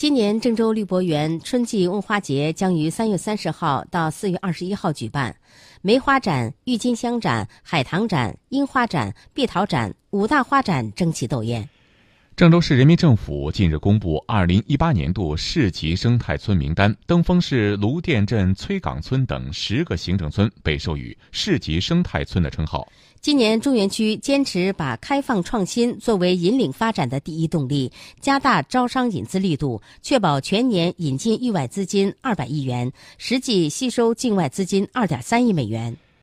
今年郑州绿博园春季问花节将于三月三十号到四月二十一号举办，梅花展、郁金香展、海棠展、樱花展、碧桃展五大花展争奇斗艳。郑州市人民政府近日公布二零一八年度市级生态村名单，登封市卢店镇崔岗村等十个行政村被授予市级生态村的称号。今年中原区坚持把开放创新作为引领发展的第一动力，加大招商引资力度，确保全年引进域外资金二百亿元，实际吸收境外资金二点三亿美元。